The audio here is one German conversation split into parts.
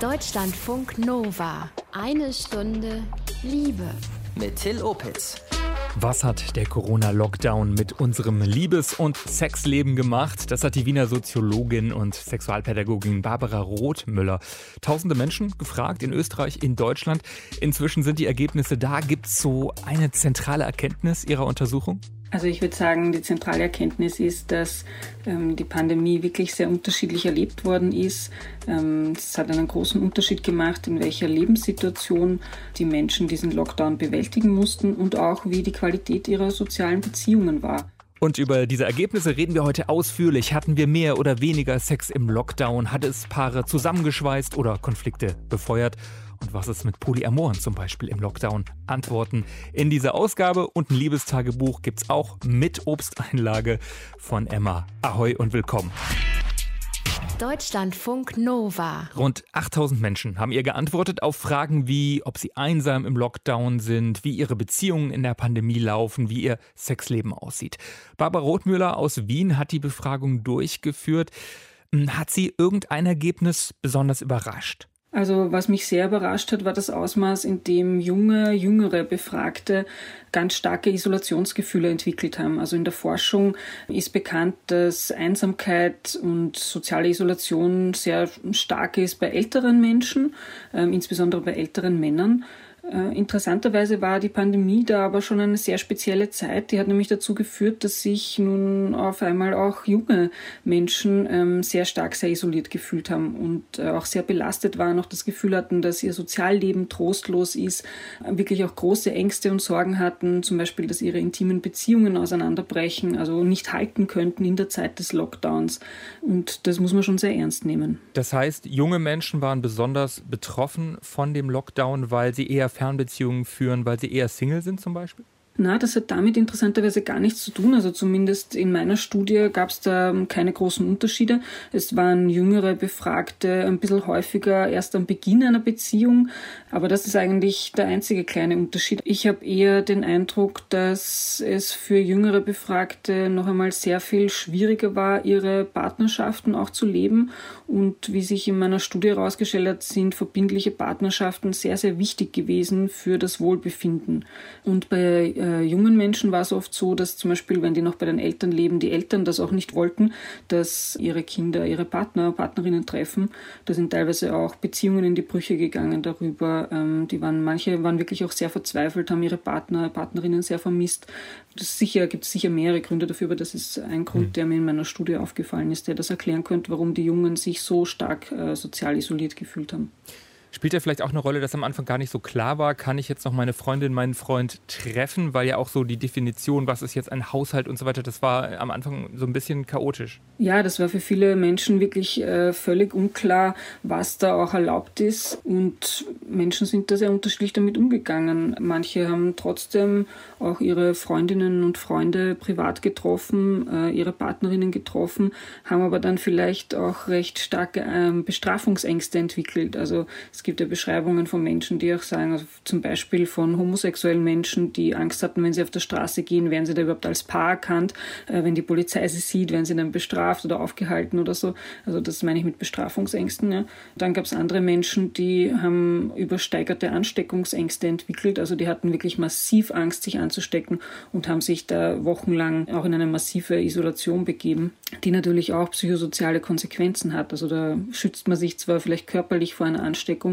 Deutschlandfunk Nova. Eine Stunde Liebe. Mit Till Opitz. Was hat der Corona-Lockdown mit unserem Liebes- und Sexleben gemacht? Das hat die Wiener Soziologin und Sexualpädagogin Barbara Rothmüller tausende Menschen gefragt in Österreich, in Deutschland. Inzwischen sind die Ergebnisse da. Gibt es so eine zentrale Erkenntnis Ihrer Untersuchung? Also ich würde sagen, die zentrale Erkenntnis ist, dass ähm, die Pandemie wirklich sehr unterschiedlich erlebt worden ist. Ähm, es hat einen großen Unterschied gemacht, in welcher Lebenssituation die Menschen diesen Lockdown bewältigen mussten und auch wie die Qualität ihrer sozialen Beziehungen war. Und über diese Ergebnisse reden wir heute ausführlich. Hatten wir mehr oder weniger Sex im Lockdown? Hat es Paare zusammengeschweißt oder Konflikte befeuert? Und was ist mit Polyamoren zum Beispiel im Lockdown? Antworten in dieser Ausgabe und ein Liebestagebuch gibt es auch mit Obsteinlage von Emma. Ahoi und willkommen. Deutschlandfunk Nova. Rund 8000 Menschen haben ihr geantwortet auf Fragen wie, ob sie einsam im Lockdown sind, wie ihre Beziehungen in der Pandemie laufen, wie ihr Sexleben aussieht. Barbara Rothmüller aus Wien hat die Befragung durchgeführt. Hat sie irgendein Ergebnis besonders überrascht? Also was mich sehr überrascht hat, war das Ausmaß, in dem junge, jüngere Befragte ganz starke Isolationsgefühle entwickelt haben. Also in der Forschung ist bekannt, dass Einsamkeit und soziale Isolation sehr stark ist bei älteren Menschen, äh, insbesondere bei älteren Männern. Äh, interessanterweise war die Pandemie da aber schon eine sehr spezielle Zeit. Die hat nämlich dazu geführt, dass sich nun auf einmal auch junge Menschen ähm, sehr stark, sehr isoliert gefühlt haben und äh, auch sehr belastet waren, auch das Gefühl hatten, dass ihr Sozialleben trostlos ist, wirklich auch große Ängste und Sorgen hatten, zum Beispiel, dass ihre intimen Beziehungen auseinanderbrechen, also nicht halten könnten in der Zeit des Lockdowns. Und das muss man schon sehr ernst nehmen. Das heißt, junge Menschen waren besonders betroffen von dem Lockdown, weil sie eher Fernbeziehungen führen, weil sie eher Single sind zum Beispiel? Na, das hat damit interessanterweise gar nichts zu tun. Also zumindest in meiner Studie gab es da keine großen Unterschiede. Es waren jüngere Befragte ein bisschen häufiger erst am Beginn einer Beziehung. Aber das ist eigentlich der einzige kleine Unterschied. Ich habe eher den Eindruck, dass es für jüngere Befragte noch einmal sehr viel schwieriger war, ihre Partnerschaften auch zu leben. Und wie sich in meiner Studie herausgestellt hat, sind verbindliche Partnerschaften sehr, sehr wichtig gewesen für das Wohlbefinden. Und bei äh, jungen Menschen war es oft so, dass zum Beispiel, wenn die noch bei den Eltern leben, die Eltern das auch nicht wollten, dass ihre Kinder ihre Partner, Partnerinnen treffen. Da sind teilweise auch Beziehungen in die Brüche gegangen darüber. Ähm, die waren, manche waren wirklich auch sehr verzweifelt, haben ihre Partner, Partnerinnen sehr vermisst. Das sicher, gibt es sicher mehrere Gründe dafür, aber das ist ein Grund, mhm. der mir in meiner Studie aufgefallen ist, der das erklären könnte, warum die Jungen sich so stark äh, sozial isoliert gefühlt haben. Spielt ja vielleicht auch eine Rolle, dass am Anfang gar nicht so klar war, kann ich jetzt noch meine Freundin, meinen Freund treffen, weil ja auch so die Definition, was ist jetzt ein Haushalt und so weiter, das war am Anfang so ein bisschen chaotisch. Ja, das war für viele Menschen wirklich äh, völlig unklar, was da auch erlaubt ist und Menschen sind da sehr unterschiedlich damit umgegangen. Manche haben trotzdem auch ihre Freundinnen und Freunde privat getroffen, äh, ihre Partnerinnen getroffen, haben aber dann vielleicht auch recht starke äh, Bestrafungsängste entwickelt. Also es gibt ja Beschreibungen von Menschen, die auch sagen, also zum Beispiel von homosexuellen Menschen, die Angst hatten, wenn sie auf der Straße gehen, werden sie da überhaupt als Paar erkannt. Äh, wenn die Polizei sie sieht, werden sie dann bestraft oder aufgehalten oder so. Also das meine ich mit Bestrafungsängsten. Ja. Dann gab es andere Menschen, die haben übersteigerte Ansteckungsängste entwickelt. Also die hatten wirklich massiv Angst, sich anzustecken und haben sich da wochenlang auch in eine massive Isolation begeben, die natürlich auch psychosoziale Konsequenzen hat. Also da schützt man sich zwar vielleicht körperlich vor einer Ansteckung,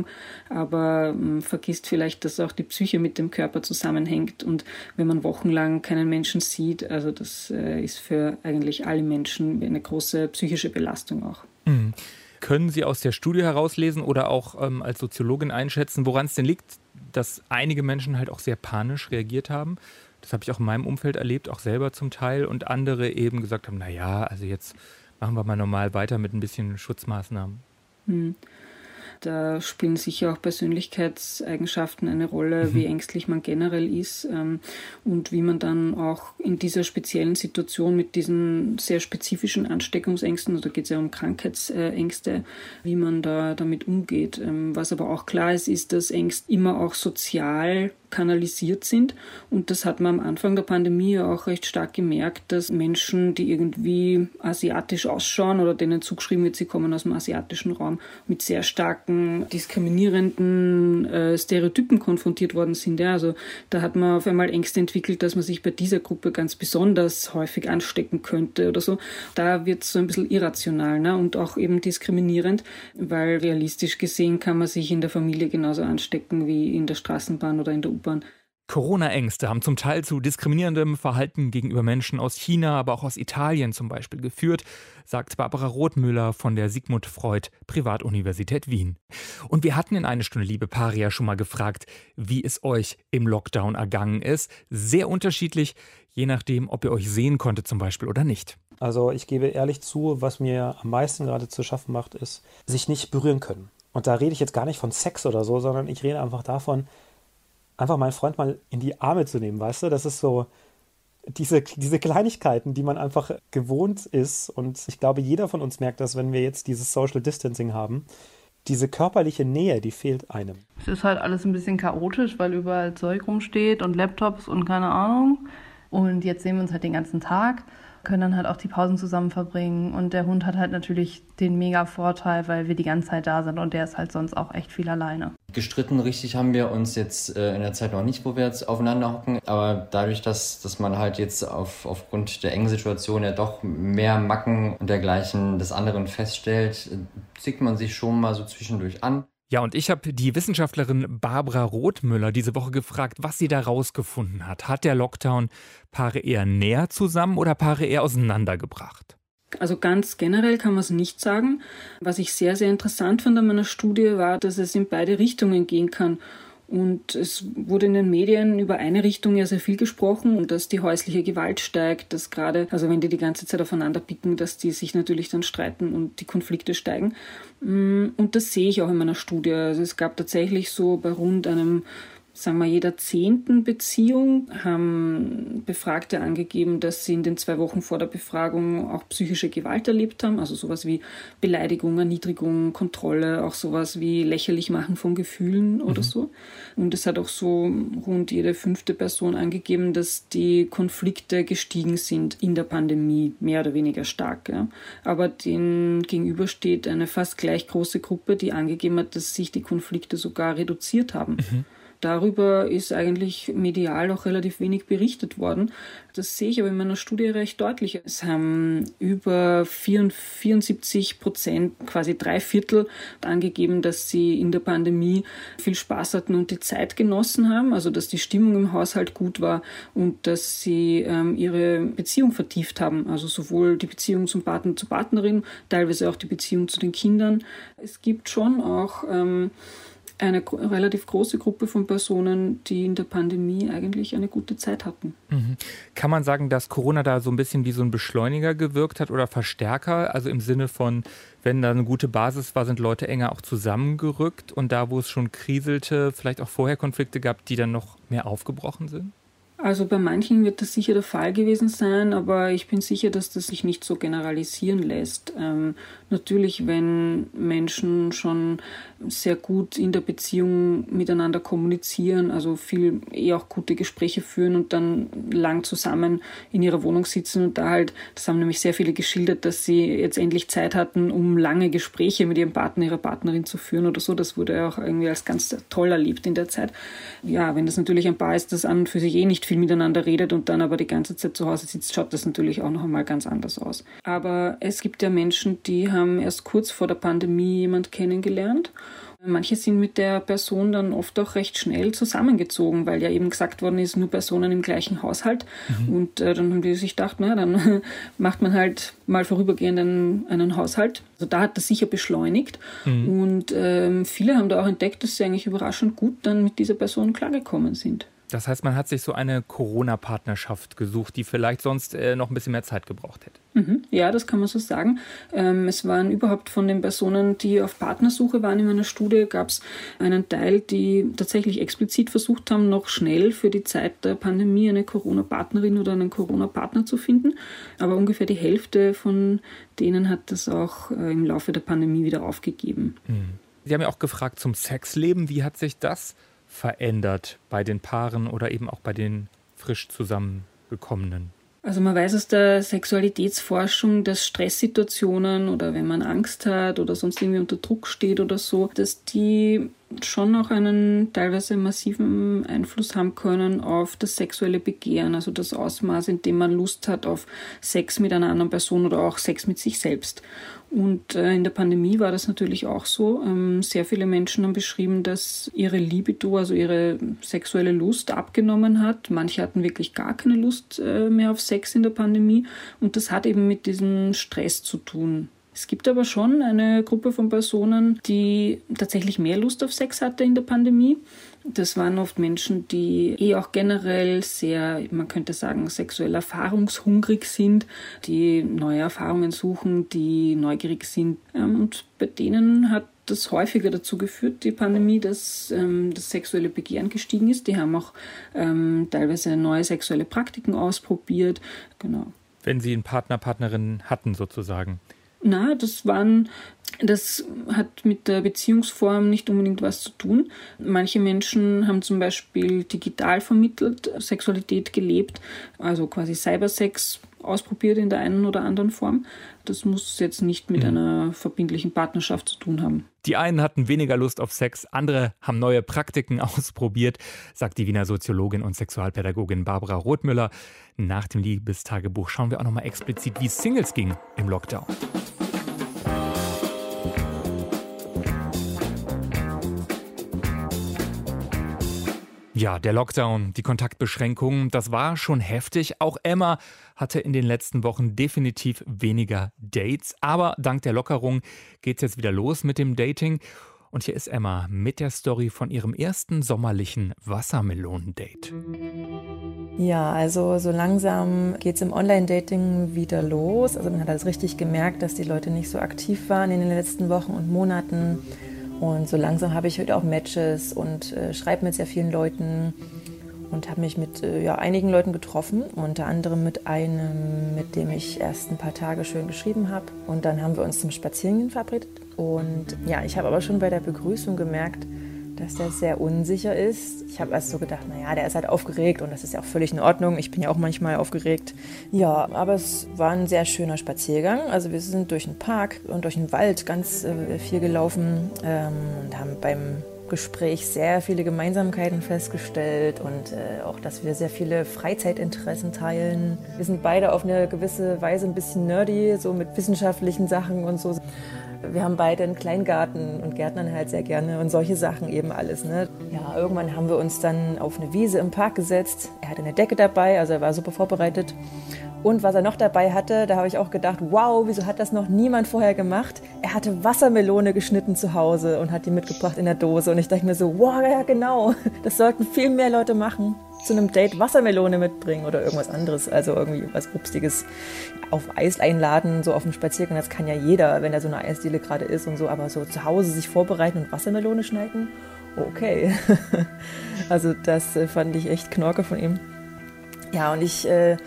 aber man ähm, vergisst vielleicht, dass auch die Psyche mit dem Körper zusammenhängt. Und wenn man wochenlang keinen Menschen sieht, also das äh, ist für eigentlich alle Menschen eine große psychische Belastung auch. Mhm. Können Sie aus der Studie herauslesen oder auch ähm, als Soziologin einschätzen, woran es denn liegt, dass einige Menschen halt auch sehr panisch reagiert haben? Das habe ich auch in meinem Umfeld erlebt, auch selber zum Teil, und andere eben gesagt haben, naja, also jetzt machen wir mal normal weiter mit ein bisschen Schutzmaßnahmen. Hm. Da spielen sicher auch Persönlichkeitseigenschaften eine Rolle, mhm. wie ängstlich man generell ist ähm, und wie man dann auch in dieser speziellen Situation mit diesen sehr spezifischen Ansteckungsängsten, also da geht es ja um Krankheitsängste, wie man da damit umgeht. Ähm, was aber auch klar ist, ist, dass Ängste immer auch sozial kanalisiert sind. Und das hat man am Anfang der Pandemie auch recht stark gemerkt, dass Menschen, die irgendwie asiatisch ausschauen oder denen zugeschrieben wird, sie kommen aus dem asiatischen Raum, mit sehr starken diskriminierenden äh, Stereotypen konfrontiert worden sind. Ja, also da hat man auf einmal Ängste entwickelt, dass man sich bei dieser Gruppe ganz besonders häufig anstecken könnte oder so. Da wird es so ein bisschen irrational ne? und auch eben diskriminierend, weil realistisch gesehen kann man sich in der Familie genauso anstecken wie in der Straßenbahn oder in der U-Bahn. Corona-Ängste haben zum Teil zu diskriminierendem Verhalten gegenüber Menschen aus China, aber auch aus Italien zum Beispiel geführt, sagt Barbara Rothmüller von der Sigmund Freud Privatuniversität Wien. Und wir hatten in eine Stunde Liebe Paria schon mal gefragt, wie es euch im Lockdown ergangen ist. Sehr unterschiedlich, je nachdem, ob ihr euch sehen konntet zum Beispiel oder nicht. Also ich gebe ehrlich zu, was mir am meisten gerade zu schaffen macht, ist, sich nicht berühren können. Und da rede ich jetzt gar nicht von Sex oder so, sondern ich rede einfach davon, einfach meinen Freund mal in die Arme zu nehmen, weißt du? Das ist so diese, diese Kleinigkeiten, die man einfach gewohnt ist. Und ich glaube, jeder von uns merkt das, wenn wir jetzt dieses Social Distancing haben. Diese körperliche Nähe, die fehlt einem. Es ist halt alles ein bisschen chaotisch, weil überall Zeug rumsteht und Laptops und keine Ahnung. Und jetzt sehen wir uns halt den ganzen Tag können dann halt auch die Pausen zusammen verbringen. Und der Hund hat halt natürlich den mega Vorteil, weil wir die ganze Zeit da sind und der ist halt sonst auch echt viel alleine. Gestritten richtig haben wir uns jetzt äh, in der Zeit noch nicht, wo wir jetzt aufeinander hocken. Aber dadurch, dass, dass man halt jetzt auf, aufgrund der engen Situation ja doch mehr Macken und dergleichen des anderen feststellt, äh, zieht man sich schon mal so zwischendurch an. Ja, und ich habe die Wissenschaftlerin Barbara Rothmüller diese Woche gefragt, was sie da rausgefunden hat. Hat der Lockdown Paare eher näher zusammen oder Paare eher auseinandergebracht? Also ganz generell kann man es nicht sagen. Was ich sehr, sehr interessant fand an meiner Studie war, dass es in beide Richtungen gehen kann. Und es wurde in den Medien über eine Richtung ja sehr viel gesprochen und dass die häusliche Gewalt steigt, dass gerade, also wenn die die ganze Zeit aufeinander picken, dass die sich natürlich dann streiten und die Konflikte steigen. Mm, und das sehe ich auch in meiner Studie. Also es gab tatsächlich so bei rund einem sagen wir, jeder zehnten Beziehung haben Befragte angegeben, dass sie in den zwei Wochen vor der Befragung auch psychische Gewalt erlebt haben, also sowas wie Beleidigung, Erniedrigung, Kontrolle, auch sowas wie lächerlich machen von Gefühlen oder mhm. so. Und es hat auch so rund jede fünfte Person angegeben, dass die Konflikte gestiegen sind in der Pandemie, mehr oder weniger stark. Ja. Aber den gegenüber steht eine fast gleich große Gruppe, die angegeben hat, dass sich die Konflikte sogar reduziert haben. Mhm darüber ist eigentlich medial auch relativ wenig berichtet worden. Das sehe ich aber in meiner Studie recht deutlich. Es haben über 74 Prozent, quasi drei Viertel, angegeben, dass sie in der Pandemie viel Spaß hatten und die Zeit genossen haben, also dass die Stimmung im Haushalt gut war und dass sie ähm, ihre Beziehung vertieft haben, also sowohl die Beziehung zum Partner, zur Partnerin, teilweise auch die Beziehung zu den Kindern. Es gibt schon auch ähm, eine relativ große Gruppe von Personen, die in der Pandemie eigentlich eine gute Zeit hatten. Mhm. Kann man sagen, dass Corona da so ein bisschen wie so ein Beschleuniger gewirkt hat oder Verstärker? Also im Sinne von, wenn da eine gute Basis war, sind Leute enger auch zusammengerückt und da, wo es schon kriselte, vielleicht auch vorher Konflikte gab, die dann noch mehr aufgebrochen sind? Also bei manchen wird das sicher der Fall gewesen sein, aber ich bin sicher, dass das sich nicht so generalisieren lässt. Ähm, natürlich, wenn Menschen schon sehr gut in der Beziehung miteinander kommunizieren, also viel eh auch gute Gespräche führen und dann lang zusammen in ihrer Wohnung sitzen und da halt, das haben nämlich sehr viele geschildert, dass sie jetzt endlich Zeit hatten, um lange Gespräche mit ihrem Partner, ihrer Partnerin zu führen oder so. Das wurde auch irgendwie als ganz toll erlebt in der Zeit. Ja, wenn das natürlich ein Paar ist, das an und für sich eh nicht viel viel miteinander redet und dann aber die ganze Zeit zu Hause sitzt, schaut das natürlich auch noch einmal ganz anders aus. Aber es gibt ja Menschen, die haben erst kurz vor der Pandemie jemand kennengelernt Manche sind mit der Person dann oft auch recht schnell zusammengezogen, weil ja eben gesagt worden ist, nur Personen im gleichen Haushalt. Mhm. Und äh, dann haben die sich gedacht, na, dann macht man halt mal vorübergehend einen, einen Haushalt. Also da hat das sicher beschleunigt. Mhm. Und ähm, viele haben da auch entdeckt, dass sie eigentlich überraschend gut dann mit dieser Person klargekommen sind. Das heißt, man hat sich so eine Corona-Partnerschaft gesucht, die vielleicht sonst äh, noch ein bisschen mehr Zeit gebraucht hätte. Mhm. Ja, das kann man so sagen. Ähm, es waren überhaupt von den Personen, die auf Partnersuche waren in meiner Studie, gab es einen Teil, die tatsächlich explizit versucht haben, noch schnell für die Zeit der Pandemie eine Corona-Partnerin oder einen Corona-Partner zu finden. Aber ungefähr die Hälfte von denen hat das auch äh, im Laufe der Pandemie wieder aufgegeben. Mhm. Sie haben ja auch gefragt zum Sexleben. Wie hat sich das verändert bei den Paaren oder eben auch bei den frisch zusammengekommenen? Also man weiß aus der Sexualitätsforschung, dass Stresssituationen oder wenn man Angst hat oder sonst irgendwie unter Druck steht oder so, dass die schon auch einen teilweise massiven Einfluss haben können auf das sexuelle Begehren, also das Ausmaß, in dem man Lust hat auf Sex mit einer anderen Person oder auch Sex mit sich selbst. Und äh, in der Pandemie war das natürlich auch so. Ähm, sehr viele Menschen haben beschrieben, dass ihre Libido, also ihre sexuelle Lust abgenommen hat. Manche hatten wirklich gar keine Lust äh, mehr auf Sex in der Pandemie. Und das hat eben mit diesem Stress zu tun. Es gibt aber schon eine Gruppe von Personen, die tatsächlich mehr Lust auf Sex hatte in der Pandemie. Das waren oft Menschen, die eh auch generell sehr, man könnte sagen, sexuell erfahrungshungrig sind, die neue Erfahrungen suchen, die neugierig sind. Ähm, und bei denen hat das häufiger dazu geführt, die Pandemie, dass ähm, das sexuelle Begehren gestiegen ist. Die haben auch ähm, teilweise neue sexuelle Praktiken ausprobiert. Genau. Wenn sie einen Partner, Partnerin hatten sozusagen. Na, das waren, das hat mit der Beziehungsform nicht unbedingt was zu tun. Manche Menschen haben zum Beispiel digital vermittelt Sexualität gelebt, also quasi Cybersex ausprobiert in der einen oder anderen Form. Das muss jetzt nicht mit mhm. einer verbindlichen Partnerschaft zu tun haben. Die einen hatten weniger Lust auf Sex, andere haben neue Praktiken ausprobiert, sagt die Wiener Soziologin und Sexualpädagogin Barbara Rothmüller. Nach dem Liebestagebuch schauen wir auch nochmal explizit, wie Singles ging im Lockdown. Ja, der Lockdown, die Kontaktbeschränkungen, das war schon heftig. Auch Emma hatte in den letzten Wochen definitiv weniger Dates. Aber dank der Lockerung geht es jetzt wieder los mit dem Dating. Und hier ist Emma mit der Story von ihrem ersten sommerlichen Wassermelonen-Date. Ja, also so langsam geht es im Online-Dating wieder los. Also man hat das richtig gemerkt, dass die Leute nicht so aktiv waren in den letzten Wochen und Monaten. Und so langsam habe ich heute auch Matches und äh, schreibe mit sehr vielen Leuten und habe mich mit äh, ja, einigen Leuten getroffen, unter anderem mit einem, mit dem ich erst ein paar Tage schön geschrieben habe. Und dann haben wir uns zum Spazierengehen verabredet. Und ja, ich habe aber schon bei der Begrüßung gemerkt, dass der sehr unsicher ist. Ich habe erst so gedacht, naja, der ist halt aufgeregt und das ist ja auch völlig in Ordnung. Ich bin ja auch manchmal aufgeregt. Ja, aber es war ein sehr schöner Spaziergang. Also wir sind durch den Park und durch den Wald ganz äh, viel gelaufen ähm, und haben beim Gespräch sehr viele Gemeinsamkeiten festgestellt und äh, auch, dass wir sehr viele Freizeitinteressen teilen. Wir sind beide auf eine gewisse Weise ein bisschen nerdy, so mit wissenschaftlichen Sachen und so wir haben beide einen Kleingarten und gärtnern halt sehr gerne und solche Sachen eben alles. Ne? Ja, irgendwann haben wir uns dann auf eine Wiese im Park gesetzt. Er hatte eine Decke dabei, also er war super vorbereitet. Und was er noch dabei hatte, da habe ich auch gedacht, wow, wieso hat das noch niemand vorher gemacht? Er hatte Wassermelone geschnitten zu Hause und hat die mitgebracht in der Dose. Und ich dachte mir so, wow, ja genau, das sollten viel mehr Leute machen zu einem Date Wassermelone mitbringen oder irgendwas anderes, also irgendwie was Obstiges auf Eis einladen, so auf dem Spaziergang, das kann ja jeder, wenn er so eine Eisdiele gerade ist und so, aber so zu Hause sich vorbereiten und Wassermelone schneiden, okay. also das äh, fand ich echt knorke von ihm. Ja, und ich, äh,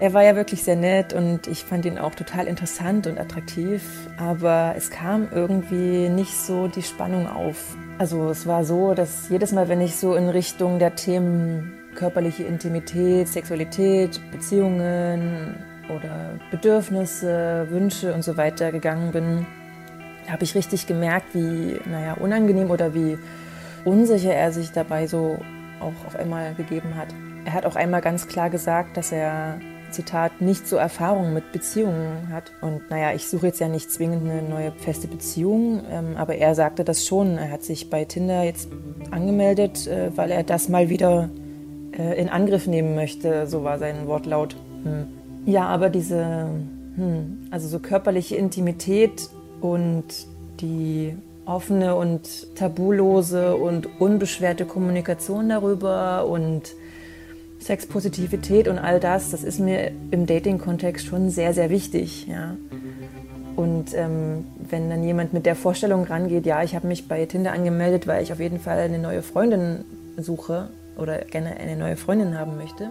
er war ja wirklich sehr nett und ich fand ihn auch total interessant und attraktiv, aber es kam irgendwie nicht so die Spannung auf. Also es war so, dass jedes Mal, wenn ich so in Richtung der Themen körperliche Intimität, Sexualität, Beziehungen oder Bedürfnisse, Wünsche und so weiter gegangen bin, habe ich richtig gemerkt, wie naja, unangenehm oder wie unsicher er sich dabei so auch auf einmal gegeben hat. Er hat auch einmal ganz klar gesagt, dass er, Zitat, nicht so Erfahrungen mit Beziehungen hat. Und naja, ich suche jetzt ja nicht zwingend eine neue feste Beziehung, ähm, aber er sagte das schon. Er hat sich bei Tinder jetzt angemeldet, äh, weil er das mal wieder äh, in Angriff nehmen möchte, so war sein Wortlaut. Hm. Ja, aber diese, hm, also so körperliche Intimität und die offene und tabulose und unbeschwerte Kommunikation darüber und Sexpositivität und all das, das ist mir im Dating-Kontext schon sehr, sehr wichtig. Ja. Und ähm, wenn dann jemand mit der Vorstellung rangeht, ja, ich habe mich bei Tinder angemeldet, weil ich auf jeden Fall eine neue Freundin suche, oder gerne eine neue Freundin haben möchte,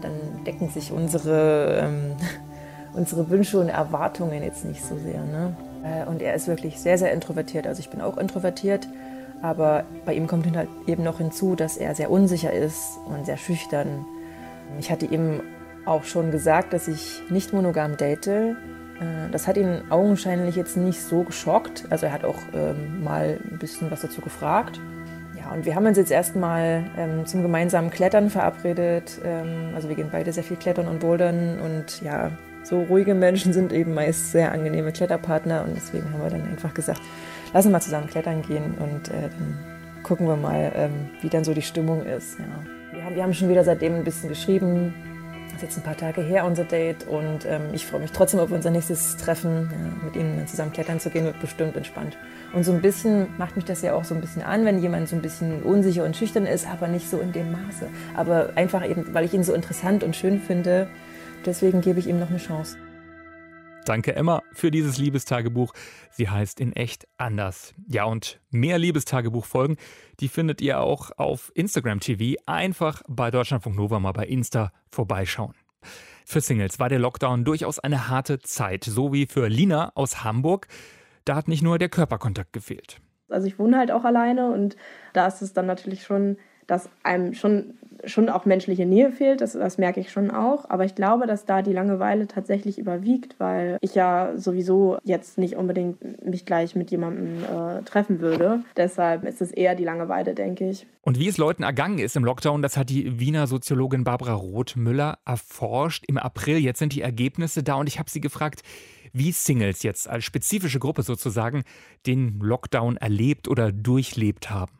dann decken sich unsere, ähm, unsere Wünsche und Erwartungen jetzt nicht so sehr. Ne? Äh, und er ist wirklich sehr, sehr introvertiert. Also ich bin auch introvertiert, Aber bei ihm kommt halt eben noch hinzu, dass er sehr unsicher ist und sehr schüchtern. Ich hatte ihm auch schon gesagt, dass ich nicht monogam date. Äh, das hat ihn augenscheinlich jetzt nicht so geschockt. Also er hat auch ähm, mal ein bisschen was dazu gefragt. Ja, und wir haben uns jetzt erstmal ähm, zum gemeinsamen Klettern verabredet. Ähm, also wir gehen beide sehr viel klettern und bouldern. Und ja, so ruhige Menschen sind eben meist sehr angenehme Kletterpartner. Und deswegen haben wir dann einfach gesagt, lass uns mal zusammen klettern gehen und äh, dann gucken wir mal, ähm, wie dann so die Stimmung ist. Ja. Wir, haben, wir haben schon wieder seitdem ein bisschen geschrieben, das ist jetzt ein paar Tage her, unser Date. Und ähm, ich freue mich trotzdem auf unser nächstes Treffen. Ja, mit Ihnen zusammen klettern zu gehen, wird bestimmt entspannt. Und so ein bisschen macht mich das ja auch so ein bisschen an, wenn jemand so ein bisschen unsicher und schüchtern ist, aber nicht so in dem Maße. Aber einfach eben, weil ich ihn so interessant und schön finde. Deswegen gebe ich ihm noch eine Chance. Danke Emma für dieses Liebestagebuch. Sie heißt in echt anders. Ja, und mehr Liebestagebuch-Folgen, die findet ihr auch auf Instagram TV. Einfach bei Deutschlandfunk Nova mal bei Insta vorbeischauen. Für Singles war der Lockdown durchaus eine harte Zeit, so wie für Lina aus Hamburg. Da hat nicht nur der Körperkontakt gefehlt. Also ich wohne halt auch alleine und da ist es dann natürlich schon dass einem schon, schon auch menschliche Nähe fehlt, das, das merke ich schon auch. Aber ich glaube, dass da die Langeweile tatsächlich überwiegt, weil ich ja sowieso jetzt nicht unbedingt mich gleich mit jemandem äh, treffen würde. Deshalb ist es eher die Langeweile, denke ich. Und wie es Leuten ergangen ist im Lockdown, das hat die Wiener Soziologin Barbara Rothmüller erforscht im April. Jetzt sind die Ergebnisse da und ich habe sie gefragt, wie Singles jetzt als spezifische Gruppe sozusagen den Lockdown erlebt oder durchlebt haben.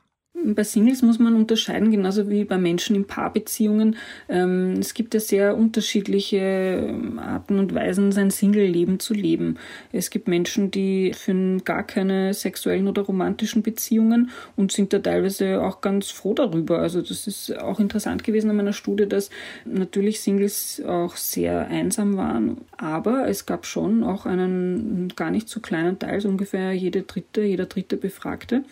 Bei Singles muss man unterscheiden, genauso wie bei Menschen in Paarbeziehungen. Ähm, es gibt ja sehr unterschiedliche ähm, Arten und Weisen, sein Single-Leben zu leben. Es gibt Menschen, die führen gar keine sexuellen oder romantischen Beziehungen und sind da teilweise auch ganz froh darüber. Also das ist auch interessant gewesen in meiner Studie, dass natürlich Singles auch sehr einsam waren, aber es gab schon auch einen gar nicht so kleinen Teil, so ungefähr jede dritte, jeder dritte Befragte,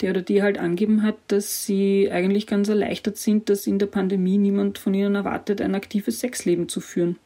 der oder die halt angeben hat, dass sie eigentlich ganz erleichtert sind, dass in der Pandemie niemand von ihnen erwartet, ein aktives Sexleben zu führen.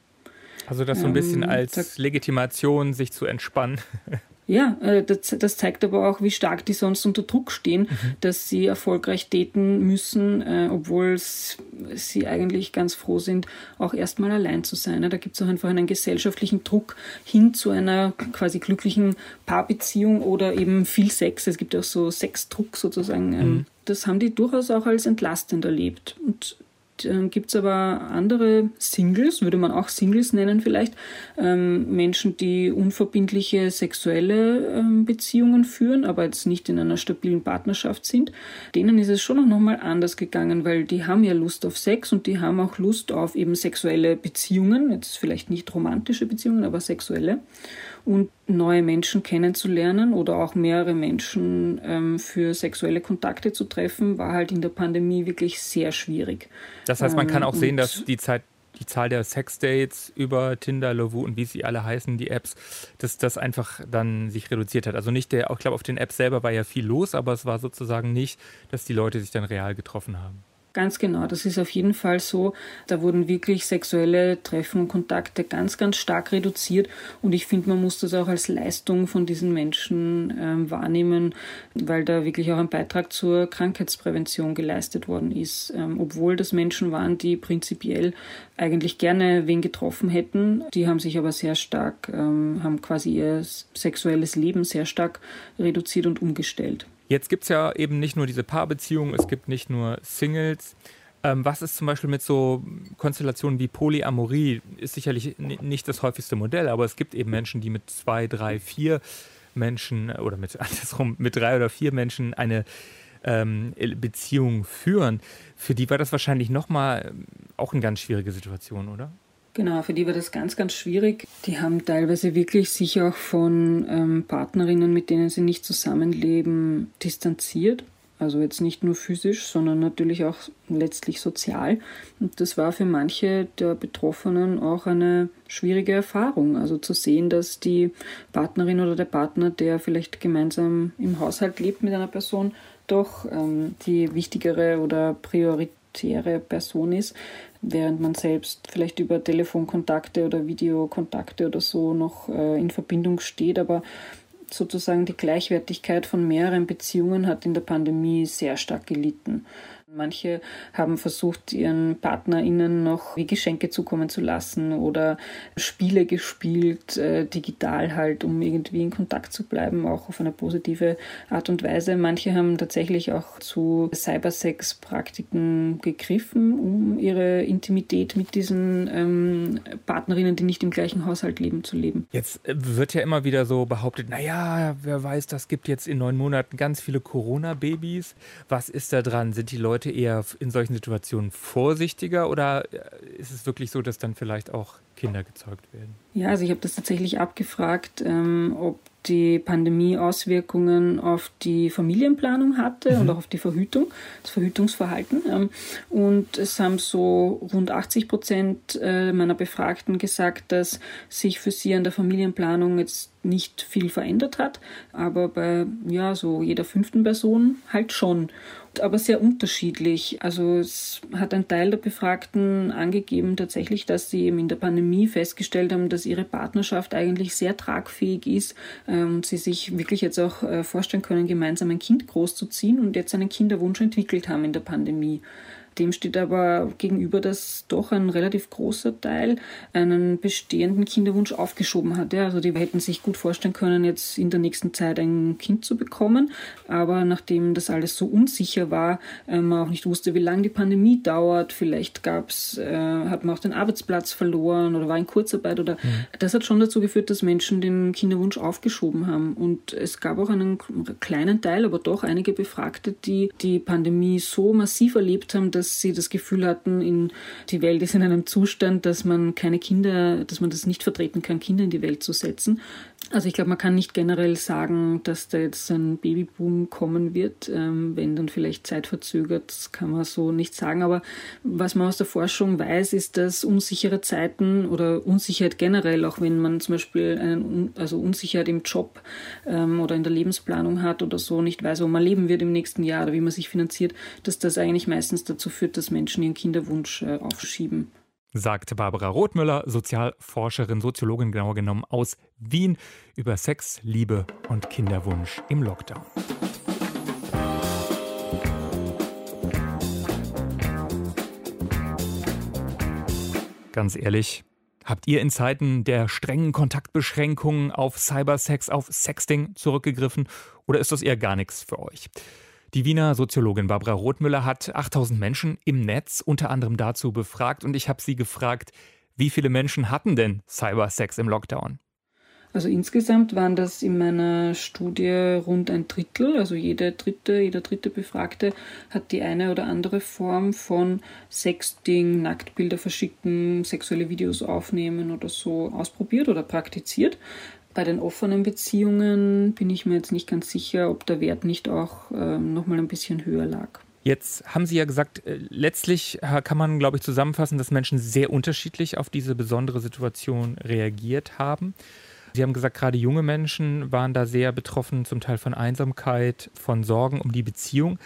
Also das so ein bisschen ähm, als Legitimation, sich zu entspannen. Ja, äh, das, das, zeigt aber auch, wie stark die sonst unter Druck stehen, mhm. dass sie erfolgreich daten müssen, äh, obwohl sie eigentlich ganz froh sind, auch erstmal allein zu sein. Da gibt es auch einfach einen gesellschaftlichen Druck hin zu einer quasi glücklichen Paarbeziehung oder eben viel Sex. Es gibt auch so Sexdruck sozusagen. Ähm, mhm. Das haben die durchaus auch als entlastend erlebt. Und ähm, gibt es aber andere Singles, würde man auch Singles nennen vielleicht, ähm, Menschen, die unverbindliche sexuelle ähm, Beziehungen führen, aber jetzt nicht in einer stabilen Partnerschaft sind. Denen ist es schon auch nochmal anders gegangen, weil die haben ja Lust auf Sex und die haben auch Lust auf eben sexuelle Beziehungen, jetzt vielleicht nicht romantische Beziehungen, aber sexuelle und neue Menschen kennenzulernen oder auch mehrere Menschen ähm, für sexuelle Kontakte zu treffen, war halt in der Pandemie wirklich sehr schwierig. Das heißt, man kann auch ähm, sehen, dass die Zeit die Zahl der Sexdates über Tinder, Lovoo und wie sie alle heißen, die Apps, dass das einfach dann sich reduziert hat. Also nicht der, ich glaube, auf den Apps selber war ja viel los, aber es war sozusagen nicht, dass die Leute sich dann real getroffen haben. Ganz genau, das ist auf jeden Fall so. Da wurden wirklich sexuelle Treffen und Kontakte ganz, ganz stark reduziert. Und ich finde, man muss das auch als Leistung von diesen Menschen ähm, wahrnehmen, weil da wirklich auch ein Beitrag zur Krankheitsprävention geleistet worden ist. Ähm, obwohl das Menschen waren, die prinzipiell eigentlich gerne wen getroffen hätten. Die haben sich aber sehr stark, ähm, haben quasi ihr sexuelles Leben sehr stark reduziert und umgestellt. Jetzt gibt es ja eben nicht nur diese Paarbeziehungen, es gibt nicht nur Singles. Ähm, was ist zum Beispiel mit so Konstellationen wie Polyamorie? Ist sicherlich nicht das häufigste Modell, aber es gibt eben Menschen, die mit zwei, drei, vier Menschen oder mit andersrum mit drei oder vier Menschen eine ähm, Beziehung führen. Für die war das wahrscheinlich nochmal ähm, auch eine ganz schwierige Situation, oder? Genau, für die war das ganz, ganz schwierig. Die haben teilweise wirklich sich auch von ähm, Partnerinnen, mit denen sie nicht zusammenleben, distanziert. Also jetzt nicht nur physisch, sondern natürlich auch letztlich sozial. Und das war für manche der Betroffenen auch eine schwierige Erfahrung. Also zu sehen, dass die Partnerin oder der Partner, der vielleicht gemeinsam im Haushalt lebt mit einer Person, doch ähm, die wichtigere oder prioritäre Person ist, während man selbst vielleicht über Telefonkontakte oder Videokontakte oder so noch äh, in Verbindung steht. Aber sozusagen die Gleichwertigkeit von mehreren Beziehungen hat in der Pandemie sehr stark gelitten. Manche haben versucht, ihren PartnerInnen noch wie Geschenke zukommen zu lassen oder Spiele gespielt, äh, digital halt, um irgendwie in Kontakt zu bleiben, auch auf eine positive Art und Weise. Manche haben tatsächlich auch zu Cybersex-Praktiken gegriffen, um ihre Intimität mit diesen ähm, Partnerinnen, die nicht im gleichen Haushalt leben, zu leben. Jetzt äh, wird ja immer wieder so behauptet, naja, wer weiß, das gibt jetzt in neun Monaten ganz viele Corona-Babys. Was ist da dran? Sind die Leute Leute eher in solchen Situationen vorsichtiger oder äh, ist es wirklich so, dass dann vielleicht auch Kinder gezeugt werden? Ja, also ich habe das tatsächlich abgefragt, ähm, ob die Pandemie Auswirkungen auf die Familienplanung hatte mhm. und auch auf die Verhütung, das Verhütungsverhalten. Ähm, und es haben so rund 80 Prozent äh, meiner Befragten gesagt, dass sich für sie an der Familienplanung jetzt nicht viel verändert hat, aber bei ja so jeder fünften Person halt schon aber sehr unterschiedlich. Also es hat ein Teil der Befragten angegeben tatsächlich, dass sie eben in der Pandemie festgestellt haben, dass ihre Partnerschaft eigentlich sehr tragfähig ist ähm, und sie sich wirklich jetzt auch äh, vorstellen können, gemeinsam ein Kind großzuziehen und jetzt einen Kinderwunsch entwickelt haben in der Pandemie. Dem steht aber gegenüber, dass doch ein relativ großer Teil einen bestehenden Kinderwunsch aufgeschoben hat. Ja, also die hätten sich gut vorstellen können, jetzt in der nächsten Zeit ein Kind zu bekommen. Aber nachdem das alles so unsicher war, äh, man auch nicht wusste, wie lange die Pandemie dauert, vielleicht gab's, äh, hat man auch den Arbeitsplatz verloren oder war in Kurzarbeit oder mhm. das hat schon dazu geführt, dass Menschen den Kinderwunsch aufgeschoben haben. Und es gab auch einen kleinen Teil, aber doch einige Befragte, die die Pandemie so massiv erlebt haben, dass dass sie das Gefühl hatten, in, die Welt ist in einem Zustand, dass man keine Kinder, dass man das nicht vertreten kann, Kinder in die Welt zu setzen. Also ich glaube, man kann nicht generell sagen, dass da jetzt ein Babyboom kommen wird, ähm, wenn dann vielleicht zeitverzögert, das kann man so nicht sagen. Aber was man aus der Forschung weiß, ist, dass unsichere Zeiten oder Unsicherheit generell, auch wenn man zum Beispiel einen, also Unsicherheit im Job ähm, oder in der Lebensplanung hat oder so, nicht weiß, wo man leben wird im nächsten Jahr oder wie man sich finanziert, dass das eigentlich meistens dazu führt, dass Menschen ihren Kinderwunsch äh, aufschieben sagt Barbara Rothmüller, Sozialforscherin, Soziologin genauer genommen aus Wien, über Sex, Liebe und Kinderwunsch im Lockdown. Ganz ehrlich, habt ihr in Zeiten der strengen Kontaktbeschränkungen auf Cybersex, auf Sexting zurückgegriffen oder ist das eher gar nichts für euch? Die Wiener Soziologin Barbara Rothmüller hat 8000 Menschen im Netz unter anderem dazu befragt und ich habe sie gefragt, wie viele Menschen hatten denn Cybersex im Lockdown? Also insgesamt waren das in meiner Studie rund ein Drittel, also jede dritte, jeder dritte Befragte hat die eine oder andere Form von Sexting, Nacktbilder verschicken, sexuelle Videos aufnehmen oder so ausprobiert oder praktiziert. Bei den offenen Beziehungen bin ich mir jetzt nicht ganz sicher, ob der Wert nicht auch äh, nochmal ein bisschen höher lag. Jetzt haben Sie ja gesagt, äh, letztlich kann man, glaube ich, zusammenfassen, dass Menschen sehr unterschiedlich auf diese besondere Situation reagiert haben. Sie haben gesagt, gerade junge Menschen waren da sehr betroffen, zum Teil von Einsamkeit, von Sorgen um die Beziehung.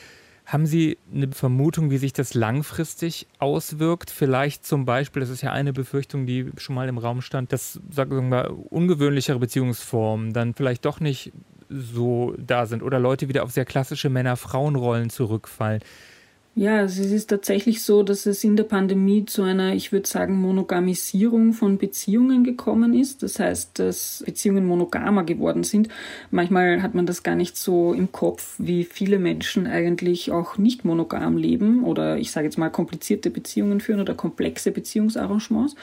Haben Sie eine Vermutung, wie sich das langfristig auswirkt? Vielleicht zum Beispiel, das ist ja eine Befürchtung, die schon mal im Raum stand, dass, sagen wir, ungewöhnlichere Beziehungsformen dann vielleicht doch nicht so da sind oder Leute wieder auf sehr klassische Männer-Frauen-Rollen zurückfallen. Ja, also es ist tatsächlich so, dass es in der Pandemie zu einer, ich würde sagen, Monogamisierung von Beziehungen gekommen ist. Das heißt, dass Beziehungen monogamer geworden sind. Manchmal hat man das gar nicht so im Kopf, wie viele Menschen eigentlich auch nicht monogam leben oder ich sage jetzt mal komplizierte Beziehungen führen oder komplexe Beziehungsarrangements.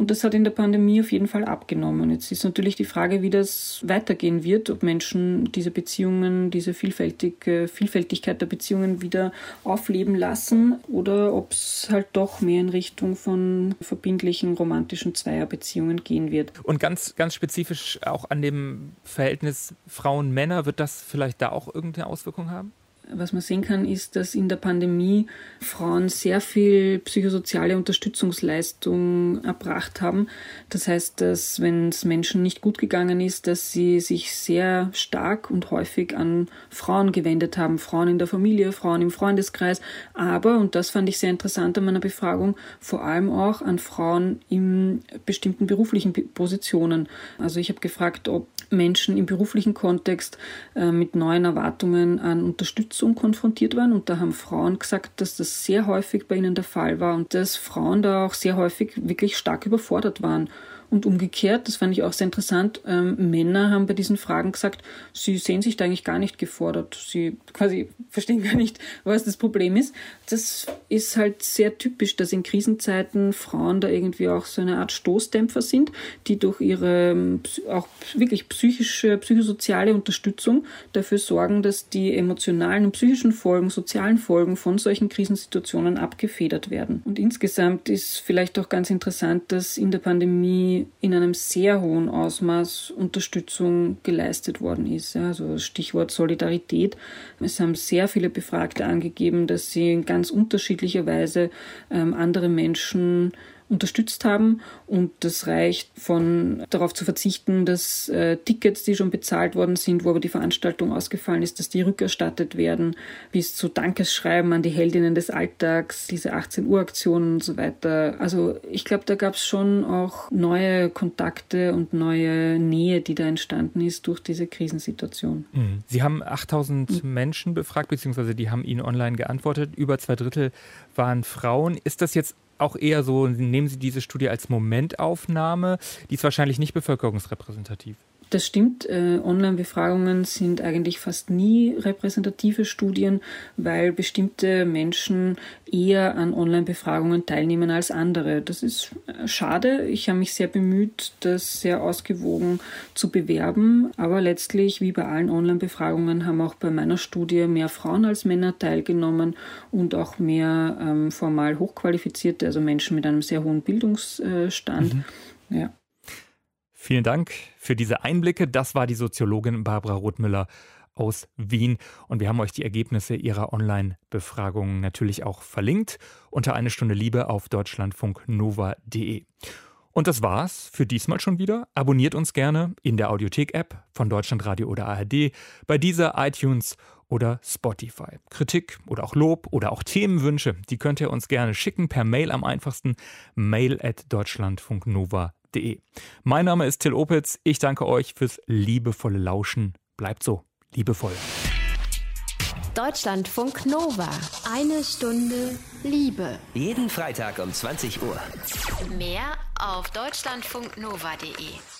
Und das hat in der Pandemie auf jeden Fall abgenommen. Jetzt ist natürlich die Frage, wie das weitergehen wird, ob Menschen diese Beziehungen, diese vielfältige Vielfältigkeit der Beziehungen wieder aufleben lassen oder ob es halt doch mehr in Richtung von verbindlichen romantischen Zweierbeziehungen gehen wird. Und ganz, ganz spezifisch auch an dem Verhältnis Frauen-Männer, wird das vielleicht da auch irgendeine Auswirkung haben? Was man sehen kann, ist, dass in der Pandemie Frauen sehr viel psychosoziale Unterstützungsleistung erbracht haben. Das heißt, dass wenn es Menschen nicht gut gegangen ist, dass sie sich sehr stark und häufig an Frauen gewendet haben. Frauen in der Familie, Frauen im Freundeskreis. Aber, und das fand ich sehr interessant an meiner Befragung, vor allem auch an Frauen in bestimmten beruflichen Positionen. Also ich habe gefragt, ob Menschen im beruflichen Kontext äh, mit neuen Erwartungen an Unterstützung konfrontiert waren. Und da haben Frauen gesagt, dass das sehr häufig bei ihnen der Fall war und dass Frauen da auch sehr häufig wirklich stark überfordert waren. Und umgekehrt, das fand ich auch sehr interessant, ähm, Männer haben bei diesen Fragen gesagt, sie sehen sich da eigentlich gar nicht gefordert. Sie quasi verstehen gar nicht, was das Problem ist. Das ist halt sehr typisch, dass in Krisenzeiten Frauen da irgendwie auch so eine Art Stoßdämpfer sind, die durch ihre ähm, auch wirklich psychische, psychosoziale Unterstützung dafür sorgen, dass die emotionalen und psychischen Folgen, sozialen Folgen von solchen Krisensituationen abgefedert werden. Und insgesamt ist vielleicht auch ganz interessant, dass in der Pandemie in einem sehr hohen Ausmaß Unterstützung geleistet worden ist. Also Stichwort Solidarität. Es haben sehr viele Befragte angegeben, dass sie in ganz unterschiedlicher Weise ähm, andere Menschen unterstützt haben. Und das reicht von darauf zu verzichten, dass äh, Tickets, die schon bezahlt worden sind, wo aber die Veranstaltung ausgefallen ist, dass die rückerstattet werden, bis zu Dankesschreiben an die Heldinnen des Alltags, diese 18 Uhr Aktionen und so weiter. Also ich glaube, da gab es schon auch neue Kontakte und neue Nähe, die da entstanden ist durch diese Krisensituation. Mhm. Sie haben 8000 mhm. Menschen befragt, beziehungsweise die haben Ihnen online geantwortet. Über zwei Drittel waren Frauen. Ist das jetzt auch eher so, nehmen Sie diese Studie als Momentaufnahme, die ist wahrscheinlich nicht bevölkerungsrepräsentativ. Das stimmt. Äh, Online-Befragungen sind eigentlich fast nie repräsentative Studien, weil bestimmte Menschen eher an Online-Befragungen teilnehmen als andere. Das ist äh, schade. Ich habe mich sehr bemüht, das sehr ausgewogen zu bewerben. Aber letztlich, wie bei allen Online-Befragungen, haben auch bei meiner Studie mehr Frauen als Männer teilgenommen und auch mehr ähm, formal hochqualifizierte, also Menschen mit einem sehr hohen Bildungsstand. Mhm. Ja. Vielen Dank für diese Einblicke. Das war die Soziologin Barbara Rothmüller aus Wien. Und wir haben euch die Ergebnisse ihrer Online-Befragung natürlich auch verlinkt unter eine Stunde Liebe auf deutschlandfunknova.de. Und das war's für diesmal schon wieder. Abonniert uns gerne in der Audiothek-App von Deutschlandradio oder ARD, bei dieser iTunes oder Spotify. Kritik oder auch Lob oder auch Themenwünsche, die könnt ihr uns gerne schicken per Mail am einfachsten mail at deutschlandfunknova.de www.ftf.de. Mein Name ist Till Opitz. Ich danke euch fürs liebevolle Lauschen. Bleibt so liebevoll. Deutschlandfunk Nova. Eine Stunde Liebe. Jeden Freitag um 20 Uhr. Mehr auf deutschlandfunknova.de.